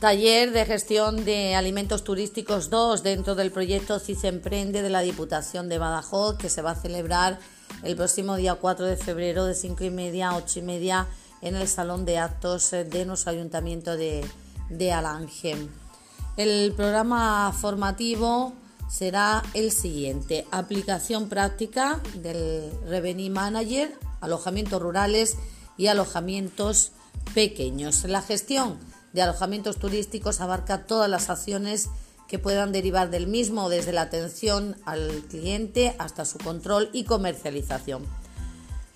Taller de gestión de alimentos turísticos 2 dentro del proyecto CIS Emprende de la Diputación de Badajoz que se va a celebrar el próximo día 4 de febrero de 5 y media a 8 y media en el Salón de Actos de nuestro Ayuntamiento de, de Alange. El programa formativo será el siguiente. Aplicación práctica del Revenue Manager, alojamientos rurales y alojamientos pequeños. La gestión de alojamientos turísticos abarca todas las acciones que puedan derivar del mismo, desde la atención al cliente hasta su control y comercialización.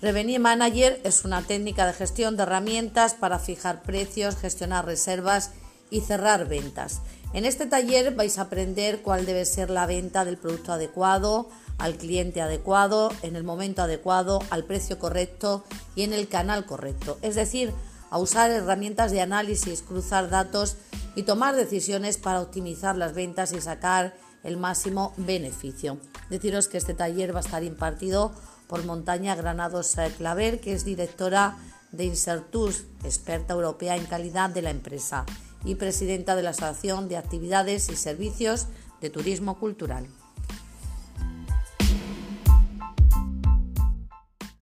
Revenue Manager es una técnica de gestión de herramientas para fijar precios, gestionar reservas y cerrar ventas. En este taller vais a aprender cuál debe ser la venta del producto adecuado, al cliente adecuado, en el momento adecuado, al precio correcto y en el canal correcto. Es decir, a usar herramientas de análisis, cruzar datos y tomar decisiones para optimizar las ventas y sacar el máximo beneficio. Deciros que este taller va a estar impartido por Montaña Granados Claver, que es directora de Insertus, experta europea en calidad de la empresa y presidenta de la Asociación de Actividades y Servicios de Turismo Cultural.